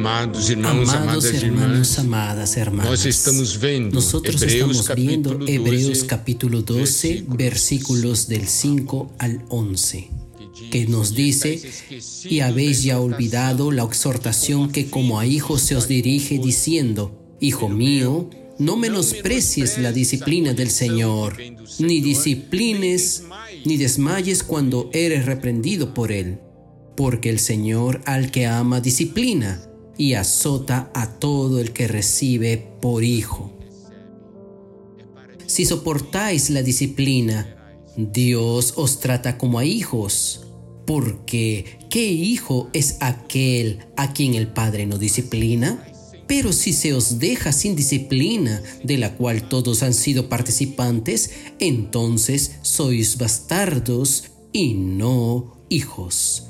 Amados irmãos, Amados amadas hermanos, irmãs, amadas hermanas, nós estamos vendo nosotros Hebreus estamos viendo Hebreos 12, capítulo 12, versículos. del 5 al 11, que nos dice, y habéis ya olvidado la exhortación que como a hijos se os dirige diciendo, Hijo mío, no menosprecies la disciplina del Señor, ni disciplines, ni desmayes cuando eres reprendido por Él, porque el Señor al que ama disciplina y azota a todo el que recibe por hijo. Si soportáis la disciplina, Dios os trata como a hijos, porque ¿qué hijo es aquel a quien el Padre no disciplina? Pero si se os deja sin disciplina, de la cual todos han sido participantes, entonces sois bastardos y no hijos.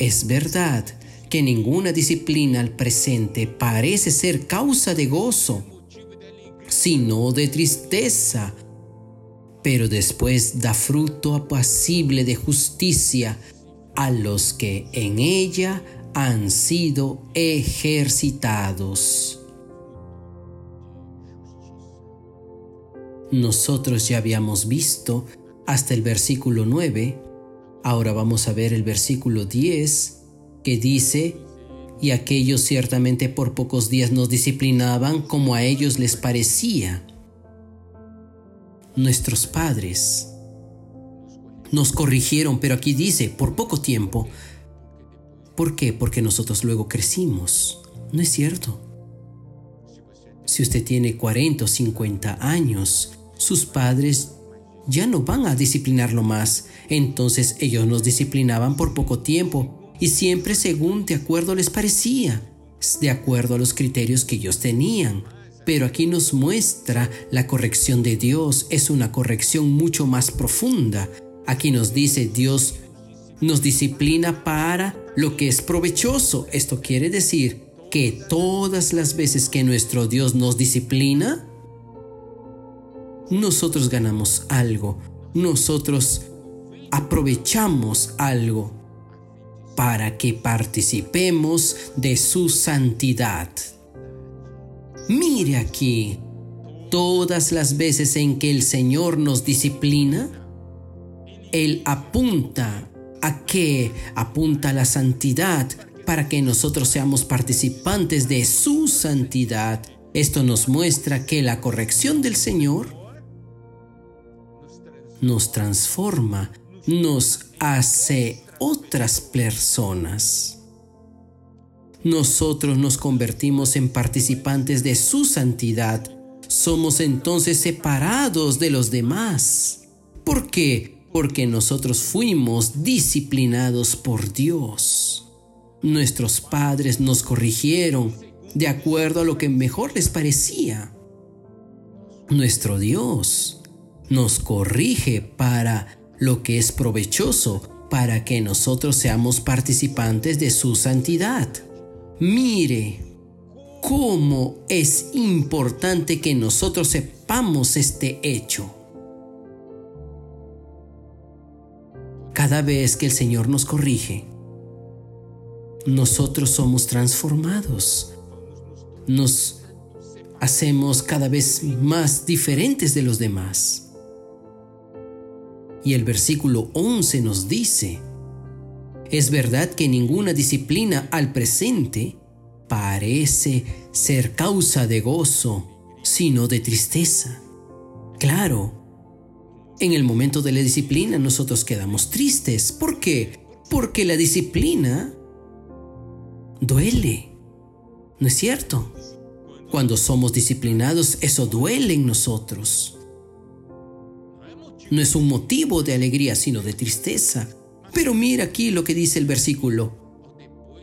Es verdad que ninguna disciplina al presente parece ser causa de gozo, sino de tristeza, pero después da fruto apacible de justicia a los que en ella han sido ejercitados. Nosotros ya habíamos visto hasta el versículo 9, ahora vamos a ver el versículo 10, que dice, y aquellos ciertamente por pocos días nos disciplinaban como a ellos les parecía. Nuestros padres nos corrigieron, pero aquí dice, por poco tiempo. ¿Por qué? Porque nosotros luego crecimos. No es cierto. Si usted tiene 40 o 50 años, sus padres ya no van a disciplinarlo más. Entonces ellos nos disciplinaban por poco tiempo y siempre según de acuerdo les parecía, de acuerdo a los criterios que ellos tenían. Pero aquí nos muestra la corrección de Dios es una corrección mucho más profunda Aquí nos dice Dios nos disciplina para lo que es provechoso. Esto quiere decir que todas las veces que nuestro Dios nos disciplina, nosotros ganamos algo, nosotros aprovechamos algo para que participemos de su santidad. Mire aquí, todas las veces en que el Señor nos disciplina, él apunta a qué? Apunta a la santidad para que nosotros seamos participantes de su santidad. Esto nos muestra que la corrección del Señor nos transforma, nos hace otras personas. Nosotros nos convertimos en participantes de su santidad. Somos entonces separados de los demás. ¿Por qué? porque nosotros fuimos disciplinados por Dios. Nuestros padres nos corrigieron de acuerdo a lo que mejor les parecía. Nuestro Dios nos corrige para lo que es provechoso, para que nosotros seamos participantes de su santidad. Mire cómo es importante que nosotros sepamos este hecho. Cada vez que el Señor nos corrige, nosotros somos transformados. Nos hacemos cada vez más diferentes de los demás. Y el versículo 11 nos dice, es verdad que ninguna disciplina al presente parece ser causa de gozo, sino de tristeza. Claro, en el momento de la disciplina nosotros quedamos tristes. ¿Por qué? Porque la disciplina duele. ¿No es cierto? Cuando somos disciplinados, eso duele en nosotros. No es un motivo de alegría, sino de tristeza. Pero mira aquí lo que dice el versículo.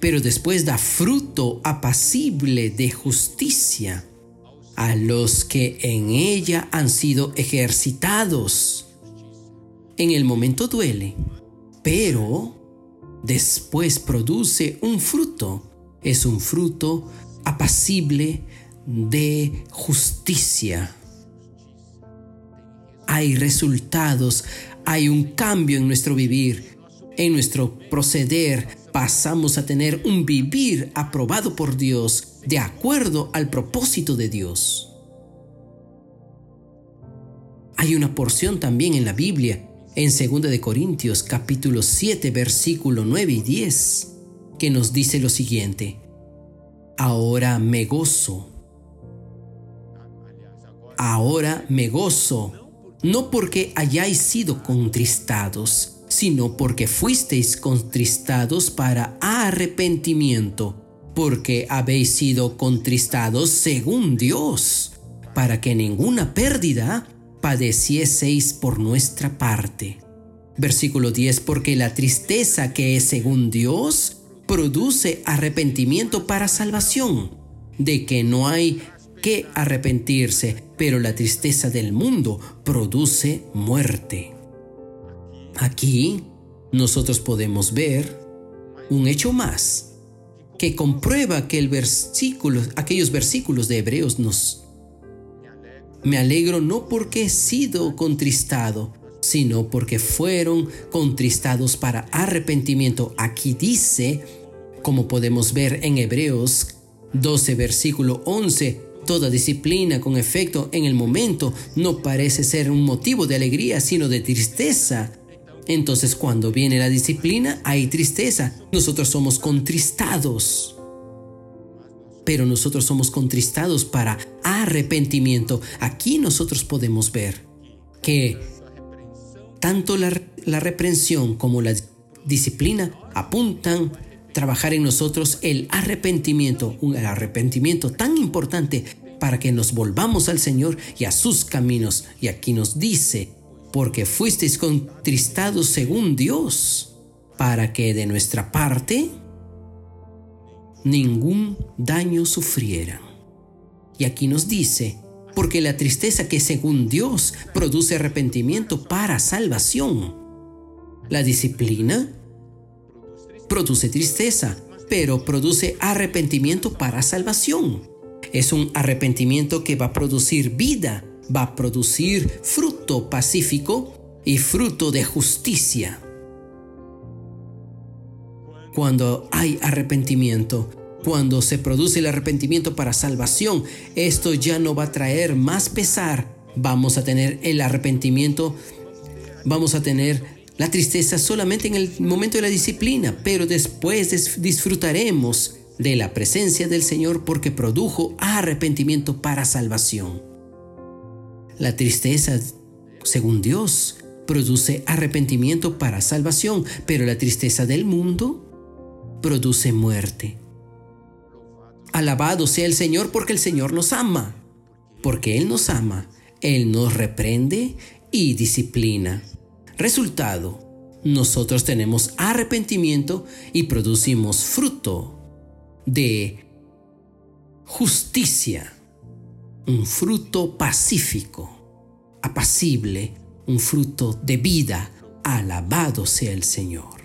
pero después da fruto apacible de justicia a los que en ella han sido ejercitados. En el momento duele, pero después produce un fruto. Es un fruto apacible de justicia. Hay resultados, hay un cambio en nuestro vivir, en nuestro proceder. Pasamos a tener un vivir aprobado por Dios de acuerdo al propósito de Dios. Hay una porción también en la Biblia, en 2 de Corintios capítulo 7 versículo 9 y 10, que nos dice lo siguiente: Ahora me gozo. Ahora me gozo, no porque hayáis sido contristados, sino porque fuisteis contristados para arrepentimiento porque habéis sido contristados según Dios, para que ninguna pérdida padecieseis por nuestra parte. Versículo 10, porque la tristeza que es según Dios produce arrepentimiento para salvación, de que no hay que arrepentirse, pero la tristeza del mundo produce muerte. Aquí nosotros podemos ver un hecho más que comprueba que versículo, aquellos versículos de Hebreos nos... Me alegro no porque he sido contristado, sino porque fueron contristados para arrepentimiento. Aquí dice, como podemos ver en Hebreos 12, versículo 11, toda disciplina con efecto en el momento no parece ser un motivo de alegría, sino de tristeza entonces cuando viene la disciplina hay tristeza. Nosotros somos contristados. Pero nosotros somos contristados para arrepentimiento. Aquí nosotros podemos ver que tanto la, reprensión como la disciplina apuntan trabajar en nosotros el arrepentimiento, un arrepentimiento tan importante para que nos volvamos al Señor y a sus caminos. Y aquí nos dice porque fuisteis contristados según Dios, para que de nuestra parte ningún daño sufrieran. Y aquí nos dice, porque la tristeza que según Dios produce arrepentimiento para salvación. La disciplina produce tristeza, pero produce arrepentimiento para salvación. Es un arrepentimiento que va a producir vida va a producir fruto pacífico y fruto de justicia. Cuando hay arrepentimiento, cuando se produce el arrepentimiento para salvación, esto ya no va a traer más pesar. Vamos a tener el arrepentimiento, vamos a tener la tristeza solamente en el momento de la disciplina, pero después disfrutaremos de la presencia del Señor porque produjo arrepentimiento para salvación. La tristeza, según Dios, produce arrepentimiento para salvación, pero la tristeza del mundo produce muerte. Alabado sea el Señor porque el Señor nos ama. Porque Él nos ama, Él nos reprende y disciplina. Resultado, nosotros tenemos arrepentimiento y producimos fruto de justicia un fruto pacífico, apacible, un fruto de vida. Alabado sea el Señor.